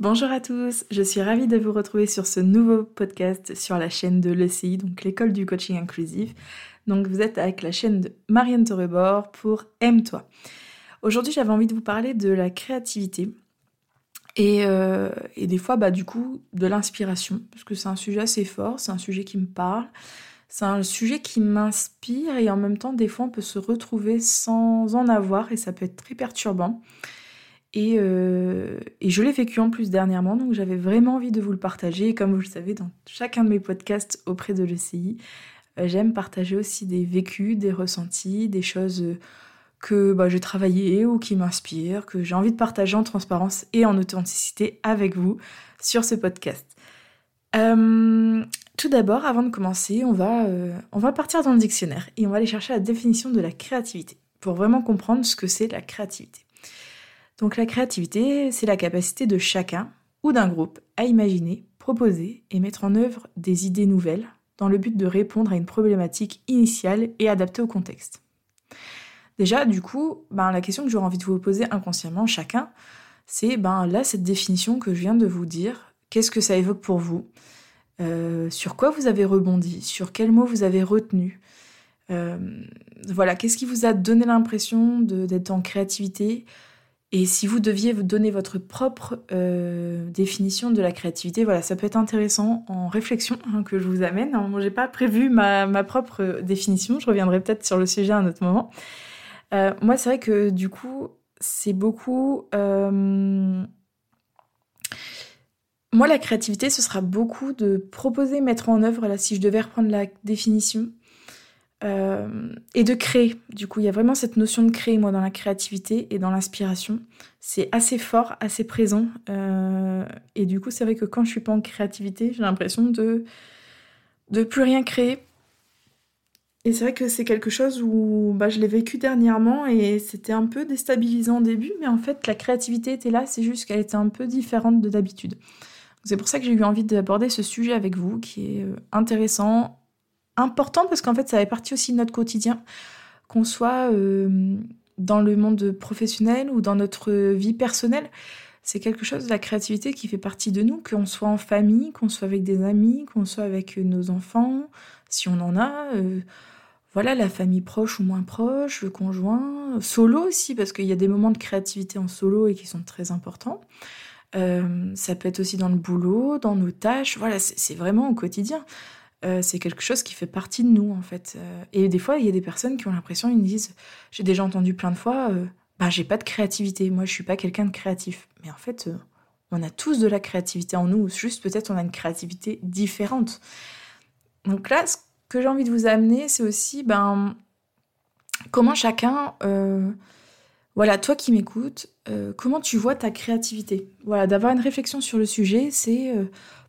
Bonjour à tous, je suis ravie de vous retrouver sur ce nouveau podcast sur la chaîne de l'ECI, donc l'école du coaching inclusif. Donc vous êtes avec la chaîne de Marianne Torrebord pour Aime-toi. Aujourd'hui j'avais envie de vous parler de la créativité et, euh, et des fois bah, du coup de l'inspiration, parce que c'est un sujet assez fort, c'est un sujet qui me parle. C'est un sujet qui m'inspire et en même temps, des fois, on peut se retrouver sans en avoir et ça peut être très perturbant. Euh, et, je l'ai vécu en plus dernièrement, donc j'avais vraiment envie de vous le partager. comme vous le savez, dans chacun de mes podcasts auprès de l'ECI, euh, j'aime partager aussi des vécus, des ressentis, des choses que bah, j'ai travaillées ou qui m'inspirent, que j'ai envie de partager en transparence et en authenticité avec vous sur ce podcast. Euh, tout d'abord, avant de commencer, on va, on va partir dans le dictionnaire et on va aller chercher la définition de la créativité pour vraiment comprendre ce que c'est la créativité. Donc la créativité, c'est la capacité de chacun ou d'un groupe à imaginer, proposer et mettre en œuvre des idées nouvelles dans le but de répondre à une problématique initiale et adaptée au contexte. Déjà, du coup, ben, la question que j'aurais envie de vous poser inconsciemment chacun, c'est ben, là, cette définition que je viens de vous dire, qu'est-ce que ça évoque pour vous? Euh, Sur quoi vous avez rebondi? Sur quels mots vous avez retenu? Euh, Voilà, qu'est-ce qui vous a donné l'impression d'être en créativité? Et si vous deviez vous donner votre propre euh, définition de la créativité, voilà, ça peut être intéressant en réflexion hein, que je vous amène. Moi, j'ai pas prévu ma, ma, propre définition. Je reviendrai peut-être sur le sujet à un autre moment. Euh, moi, c'est vrai que du coup, c'est beaucoup. Euh... Moi, la créativité, ce sera beaucoup de proposer, mettre en œuvre. Là, si je devais reprendre la définition, euh, et de créer. Du coup, il y a vraiment cette notion de créer, moi, dans la créativité et dans l'inspiration. C'est assez fort, assez présent. Euh, et du coup, c'est vrai que quand je suis pas en créativité, j'ai l'impression de de plus rien créer. Et c'est vrai que c'est quelque chose où bah, je l'ai vécu dernièrement et c'était un peu déstabilisant au début, mais en fait, la créativité était là, c'est juste qu'elle était un peu différente de d'habitude. C'est pour ça que j'ai eu envie d'aborder ce sujet avec vous, qui est euh, intéressant, important parce qu'en fait, ça fait partie aussi de notre quotidien, qu'on soit euh, dans le monde professionnel ou dans notre vie personnelle. C'est quelque chose la créativité qui fait partie de nous, qu'on soit en famille, qu'on soit avec des amis, qu'on soit avec nos enfants, si on en a. Euh, voilà, la famille proche ou moins proche, le conjoint, solo aussi, parce qu'il y a des moments de créativité en solo et qui sont très importants. Euh, ça peut être aussi dans le boulot, dans nos tâches. Voilà, c'est vraiment au quotidien. Euh, c'est quelque chose qui fait partie de nous en fait. Euh, et des fois, il y a des personnes qui ont l'impression, ils me disent, j'ai déjà entendu plein de fois, euh, bah j'ai pas de créativité, moi je suis pas quelqu'un de créatif. Mais en fait, on a tous de la créativité en nous, juste peut-être on a une créativité différente. Donc là, ce que j'ai envie de vous amener, c'est aussi ben comment chacun, voilà, toi qui m'écoutes, comment tu vois ta créativité? Voilà, d'avoir une réflexion sur le sujet, c'est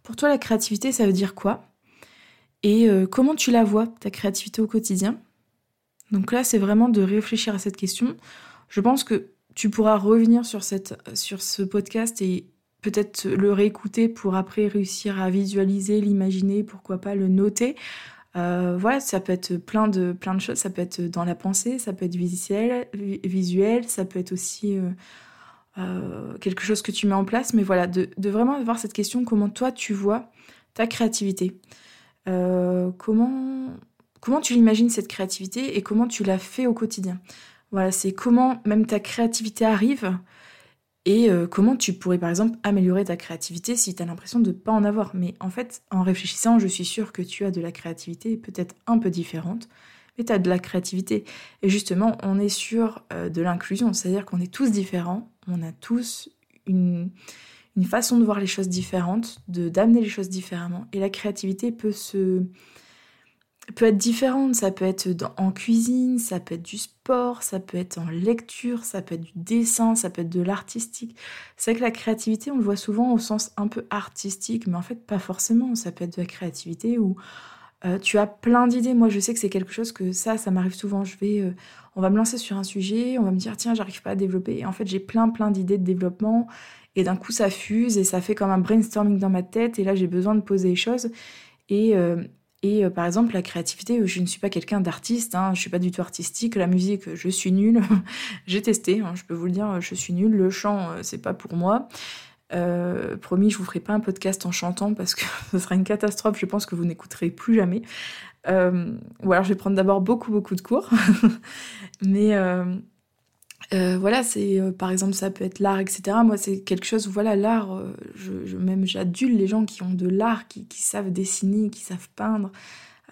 pour toi la créativité, ça veut dire quoi? Et euh, comment tu la vois, ta créativité au quotidien? Donc là, c'est vraiment de réfléchir à cette question. Je pense que tu pourras revenir sur, cette, sur ce podcast et peut-être le réécouter pour après réussir à visualiser, l'imaginer, pourquoi pas le noter. Euh, voilà, ça peut être plein de, plein de choses. Ça peut être dans la pensée, ça peut être visuel, visuel ça peut être aussi euh, quelque chose que tu mets en place. Mais voilà, de, de vraiment avoir cette question, comment toi tu vois ta créativité? Euh, comment, comment tu l'imagines cette créativité et comment tu la fais au quotidien? Voilà, c'est comment même ta créativité arrive et euh, comment tu pourrais par exemple améliorer ta créativité si tu as l'impression de ne pas en avoir. Mais en fait, en réfléchissant, je suis sûre que tu as de la créativité peut-être un peu différente, mais tu as de la créativité. Et justement, on est sur euh, de l'inclusion, c'est-à-dire qu'on est tous différents, on a tous une, une façon de voir les choses différentes, de d'amener les choses différemment. Et la créativité peut se peut être différente, ça peut être en cuisine, ça peut être du sport, ça peut être en lecture, ça peut être du dessin, ça peut être de l'artistique. C'est que la créativité, on le voit souvent au sens un peu artistique, mais en fait pas forcément. Ça peut être de la créativité où euh, tu as plein d'idées. Moi, je sais que c'est quelque chose que ça, ça m'arrive souvent. Je vais, euh, on va me lancer sur un sujet, on va me dire tiens, j'arrive pas à développer. Et en fait, j'ai plein plein d'idées de développement et d'un coup, ça fuse et ça fait comme un brainstorming dans ma tête. Et là, j'ai besoin de poser les choses. Et, euh, et par exemple, la créativité, je ne suis pas quelqu'un d'artiste. Hein, je suis pas du tout artistique. La musique, je suis nulle. j'ai testé. Hein, je peux vous le dire, je suis nulle. Le chant, c'est pas pour moi. Euh, promis, je vous ferai pas un podcast en chantant parce que ce sera une catastrophe. Je pense que vous n'écouterez plus jamais. Euh, ou alors je vais prendre d'abord beaucoup beaucoup de cours. Mais voilà, c'est par exemple ça peut être l'art, etc. Moi, c'est quelque chose. Voilà, l'art. je, même j'adule les gens qui ont de l'art, qui, savent dessiner, qui savent peindre.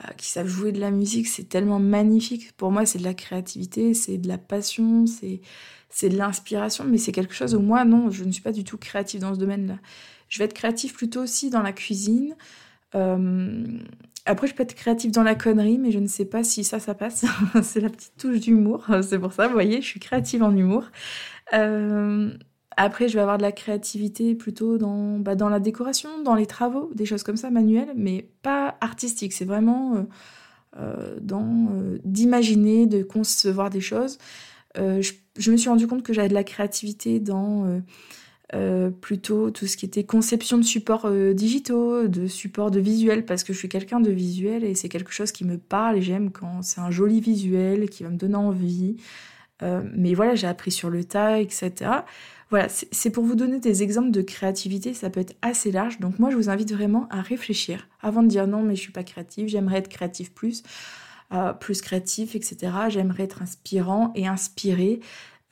Euh, qui savent jouer de la musique, c'est tellement magnifique. Pour moi, c'est de la créativité, c'est de la passion, c'est de l'inspiration, mais c'est quelque chose où moi, non, je ne suis pas du tout créative dans ce domaine-là. Je vais être créative plutôt aussi dans la cuisine. Euh, après, je peux être créative dans la connerie, mais je ne sais pas si ça, ça passe. c'est la petite touche d'humour. C'est pour ça, vous voyez, je suis créative en humour. Euh, après, je vais avoir de la créativité plutôt dans, bah, dans la décoration, dans les travaux, des choses comme ça, manuelles, mais pas artistiques. C'est vraiment euh, euh, dans euh, d'imaginer, de concevoir des choses. Je, me suis rendu compte que j'avais de la créativité dans plutôt tout ce qui était conception de supports digitaux, de supports de visuels, parce que je suis quelqu'un de visuel et c'est quelque chose qui me parle et j'aime quand c'est un joli visuel qui va me donner envie. Mais voilà, j'ai appris sur le tas, etc. Voilà, c'est pour vous donner des exemples de créativité, ça peut être assez large. Donc moi, je vous invite vraiment à réfléchir avant de dire non, mais je suis pas créative, j'aimerais être créatif plus, euh, plus créatif, etc. J'aimerais être inspirant et inspiré.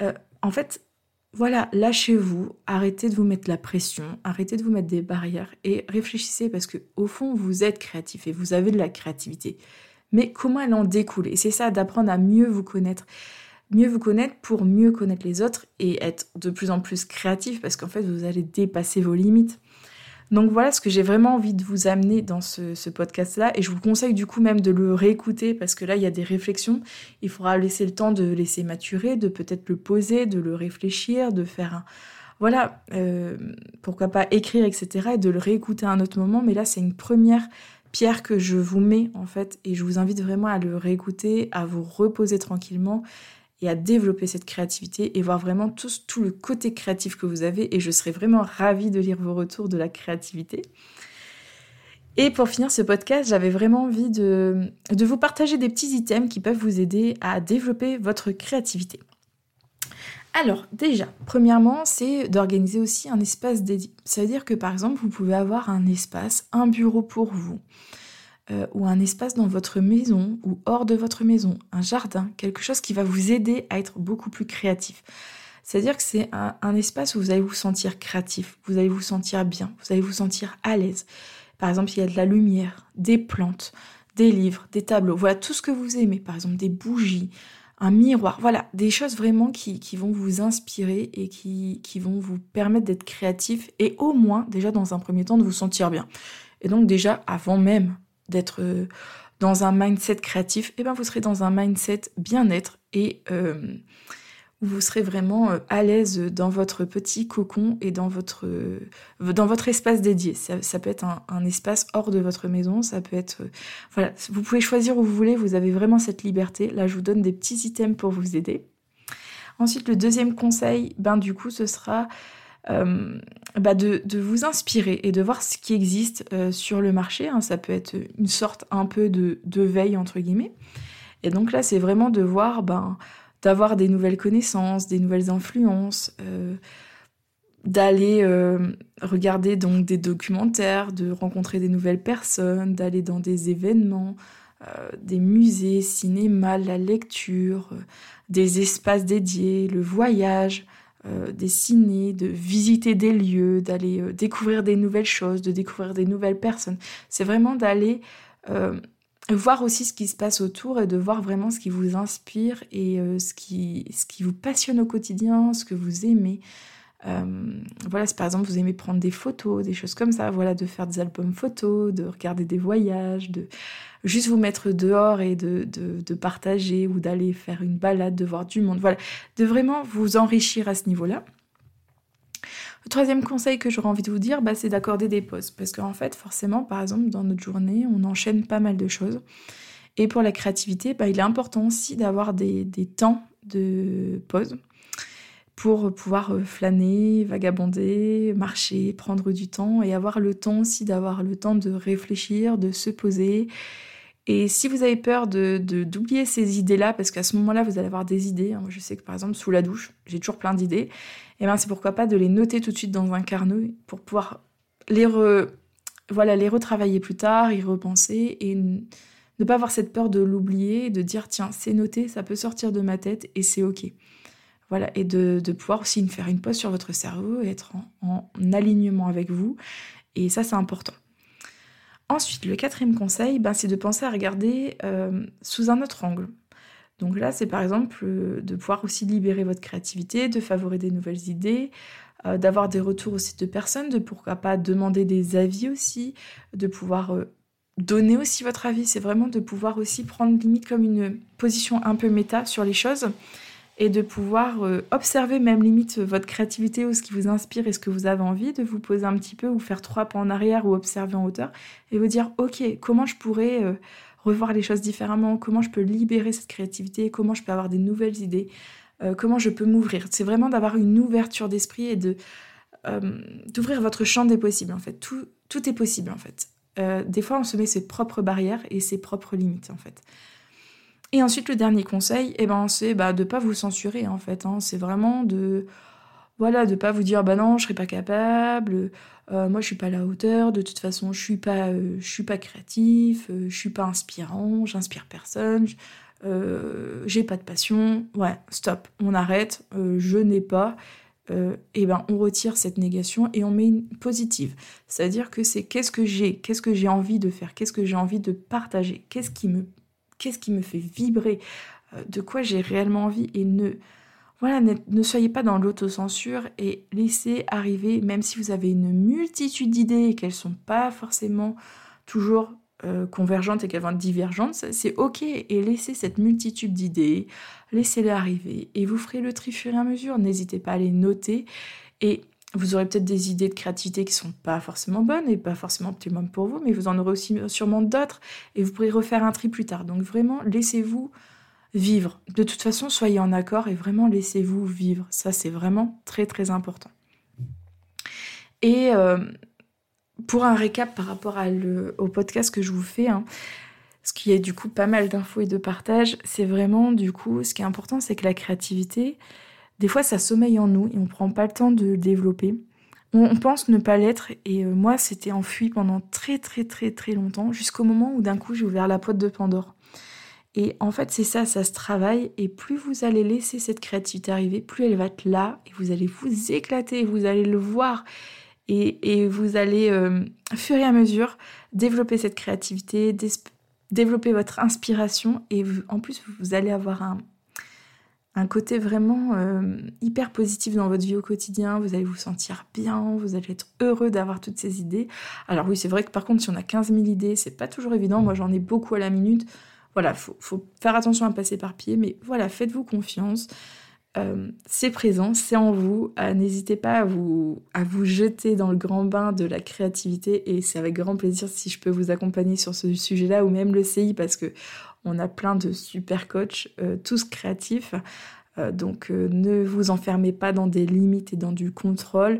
Euh, en fait, voilà, lâchez-vous, arrêtez de vous mettre la pression, arrêtez de vous mettre des barrières et réfléchissez parce que au fond, vous êtes créatif et vous avez de la créativité. Mais comment elle en découle? Et c'est ça, d'apprendre à mieux vous connaître mieux vous connaître pour mieux connaître les autres et être de plus en plus créatif parce qu'en fait vous allez dépasser vos limites. Donc voilà ce que j'ai vraiment envie de vous amener dans ce, podcast-là et je vous conseille du coup même de le réécouter parce que là il y a des réflexions. Il faudra laisser le temps de laisser maturer, de peut-être le poser, de le réfléchir, de faire un... Voilà, euh, pourquoi pas écrire, etc. et de le réécouter à un autre moment. Mais là c'est une première pierre que je vous mets en fait et je vous invite vraiment à le réécouter, à vous reposer tranquillement et à développer cette créativité et voir vraiment tout, tout le côté créatif que vous avez. Et je serais vraiment ravie de lire vos retours de la créativité. Et pour finir ce podcast, j'avais vraiment envie de, de vous partager des petits items qui peuvent vous aider à développer votre créativité. Alors déjà, premièrement, c'est d'organiser aussi un espace dédié. Ça veut dire que par exemple, vous pouvez avoir un espace, un bureau pour vous, euh, ou un espace dans votre maison ou hors de votre maison, un jardin, quelque chose qui va vous aider à être beaucoup plus créatif. C'est-à-dire que c'est un, espace où vous allez vous sentir créatif, vous allez vous sentir bien, vous allez vous sentir à l'aise. Par exemple, il y a de la lumière, des plantes, des livres, des tableaux, voilà tout ce que vous aimez, par exemple des bougies, un miroir, voilà, des choses vraiment qui, vont vous inspirer et qui, qui vont vous permettre d'être créatif et au moins, déjà dans un premier temps, de vous sentir bien. Et donc déjà, avant même d'être euh, dans un mindset créatif, et eh ben vous serez dans un mindset bien-être et euh, vous serez vraiment euh, à l'aise dans votre petit cocon et dans votre, dans votre espace dédié. Ça, peut être un, espace hors de votre maison, ça peut être... voilà, vous pouvez choisir où vous voulez, vous avez vraiment cette liberté. Là, je vous donne des petits items pour vous aider. Ensuite, le deuxième conseil, ben du coup, ce sera euh, bah de, vous inspirer et de voir ce qui existe euh, sur le marché. Hein. Ça peut être une sorte un peu de, veille, entre guillemets. Et donc là, c'est vraiment de voir, ben, d'avoir des nouvelles connaissances, des nouvelles influences, euh, d'aller regarder donc des documentaires, de rencontrer des nouvelles personnes, d'aller dans des événements, des musées, cinéma, la lecture, des espaces dédiés, le voyage. Euh, dessiner, de visiter des lieux, d'aller euh, découvrir des nouvelles choses, de découvrir des nouvelles personnes. C'est vraiment d'aller euh, voir aussi ce qui se passe autour et de voir vraiment ce qui vous inspire et ce, qui, ce qui vous passionne au quotidien, ce que vous aimez. Voilà, si par exemple vous aimez prendre des photos, des choses comme ça, voilà, de faire des albums photos, de regarder des voyages, de juste vous mettre dehors et de, partager ou d'aller faire une balade, de voir du monde. Voilà, de vraiment vous enrichir à ce niveau-là. Le troisième conseil que j'aurais envie de vous dire, bah, c'est d'accorder des pauses. Parce qu'en fait, forcément, par exemple, dans notre journée, on enchaîne pas mal de choses. Et pour la créativité, bah, il est important aussi d'avoir des, temps de pause pour pouvoir euh, flâner, vagabonder, marcher, prendre du temps et avoir le temps aussi d'avoir le temps de réfléchir, de se poser Et si vous avez peur de d'oublier ces idées-là, parce qu'à ce moment-là, vous allez avoir des idées. Hein. je sais que par exemple, sous la douche, j'ai toujours plein d'idées. Et eh bien, c'est pourquoi pas de les noter tout de suite dans un carnet pour pouvoir les, voilà, les retravailler plus tard, y repenser et ne pas avoir cette peur de l'oublier, de dire tiens, c'est noté, ça peut sortir de ma tête et c'est ok. Voilà, et de, pouvoir aussi faire une pause sur votre cerveau et être en alignement avec vous. Et ça, c'est important. Ensuite, le quatrième conseil, ben, c'est de penser à regarder euh, sous un autre angle. Donc là, c'est par exemple euh, de pouvoir aussi libérer votre créativité, de favoriser des nouvelles idées, euh, d'avoir des retours aussi de personnes, de pourquoi pas demander des avis aussi, de pouvoir donner aussi votre avis. C'est vraiment de pouvoir aussi prendre limite comme une position un peu méta sur les choses et de pouvoir euh, observer même limite votre créativité ou ce qui vous inspire et ce que vous avez envie, de vous poser un petit peu ou faire trois pas en arrière ou observer en hauteur et vous dire ok comment je pourrais euh, revoir les choses différemment, comment je peux libérer cette créativité, comment je peux avoir des nouvelles idées, euh, comment je peux m'ouvrir? C'est vraiment d'avoir une ouverture d'esprit et de d'ouvrir votre champ des possibles en fait. Tout, tout est possible en fait. des fois on se met ses propres barrières et ses propres limites en fait. Et ensuite, le dernier conseil, eh ben, c'est bah, de ne pas vous censurer, en fait. Hein. C'est vraiment de voilà, de pas vous dire bah non, je serai pas capable, euh, moi je suis pas à la hauteur, de toute façon je suis euh, suis pas créatif, euh, je suis pas inspirant, j'inspire personne, j'ai pas de passion. Ouais, stop, on arrête, je n'ai pas. et ben on retire cette négation et on met une positive. C'est-à-dire que c'est qu'est-ce que j'ai, qu'est-ce que j'ai envie de faire, qu'est-ce que j'ai envie de partager, qu'est-ce qui me qu'est-ce qui me fait vibrer, euh, de quoi j'ai réellement envie et ne voilà, ne, soyez pas dans l'autocensure et laissez arriver, même si vous avez une multitude d'idées et qu'elles sont pas forcément toujours euh, convergentes et qu'elles vont être divergentes, c'est ok et laissez cette multitude d'idées, laissez-les arriver et vous ferez le tri fur et à mesure. N'hésitez pas à les noter et vous aurez peut-être des idées de créativité qui sont pas forcément bonnes et pas forcément optimum pour vous, mais vous en aurez aussi sûrement d'autres et vous pourrez refaire un tri plus tard. Donc vraiment, laissez-vous vivre. De toute façon, soyez en accord et vraiment laissez-vous vivre. Ça, c'est vraiment très très important. Et euh, pour un récap par rapport au podcast que je vous fais, hein, ce qui est du coup pas mal d'infos et de partage, c'est vraiment du coup, ce qui est important, c'est que la créativité, des fois, ça sommeille en nous et on prend pas le temps de le développer. On, pense ne pas l'être et euh, moi, c'était enfui pendant très très très très longtemps jusqu'au moment où d'un coup, j'ai ouvert la boîte de Pandore. Et en fait, c'est ça, ça se travaille et plus vous allez laisser cette créativité arriver, plus elle va être là et vous allez vous éclater, vous allez le voir et, vous allez, euh, fur et à mesure, développer cette créativité, développer votre inspiration et en plus, vous allez avoir un, un côté vraiment euh, hyper positif dans votre vie au quotidien, vous allez vous sentir bien, vous allez être heureux d'avoir toutes ces idées. Alors oui, c'est vrai que par contre, si on a 15 000 idées, c'est pas toujours évident, moi j'en ai beaucoup à la minute. Voilà, faut, faire attention à passer par pied, mais voilà, faites-vous confiance. Euh, c'est présent, c'est en vous. Euh, n'hésitez pas à vous, à vous jeter dans le grand bain de la créativité et c'est avec grand plaisir si je peux vous accompagner sur ce sujet-là ou même le CI parce que on a plein de super coachs, euh, tous créatifs. Euh, donc euh, ne vous enfermez pas dans des limites et dans du contrôle.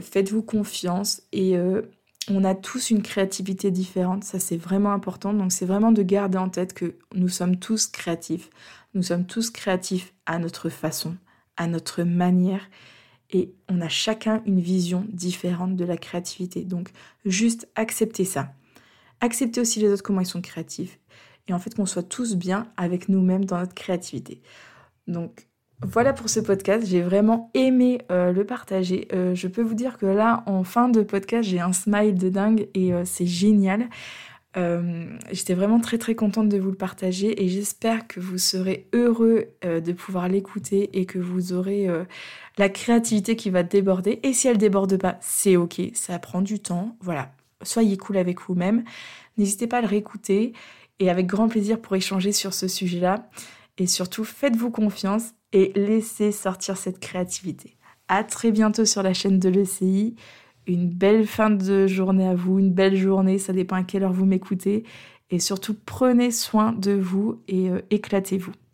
Faites-vous confiance et on a tous une créativité différente. Ça, c'est vraiment important. Donc c'est vraiment de garder en tête que nous sommes tous créatifs. Nous sommes tous créatifs à notre façon, à notre manière et on a chacun une vision différente de la créativité. Donc juste acceptez ça. Acceptez aussi les autres comment ils sont créatifs et en fait qu'on soit tous bien avec nous-mêmes dans notre créativité. Donc voilà pour ce podcast, j'ai vraiment aimé euh, le partager. Euh, je peux vous dire que là, en fin de podcast, j'ai un smile de dingue et euh, c'est génial. J'étais vraiment très très contente de vous le partager et j'espère que vous serez heureux de pouvoir l'écouter et que vous aurez la créativité qui va déborder. Et si elle déborde pas, c'est ok, ça prend du temps. Voilà, soyez cool avec vous-même. N'hésitez pas à le réécouter et avec grand plaisir pour échanger sur ce sujet-là. Et surtout, faites-vous confiance et laissez sortir cette créativité. À très bientôt sur la chaîne de l'ECI. Une belle fin de journée à vous, une belle journée, ça dépend à quelle heure vous m'écoutez. Et surtout, prenez soin de vous et euh, éclatez-vous.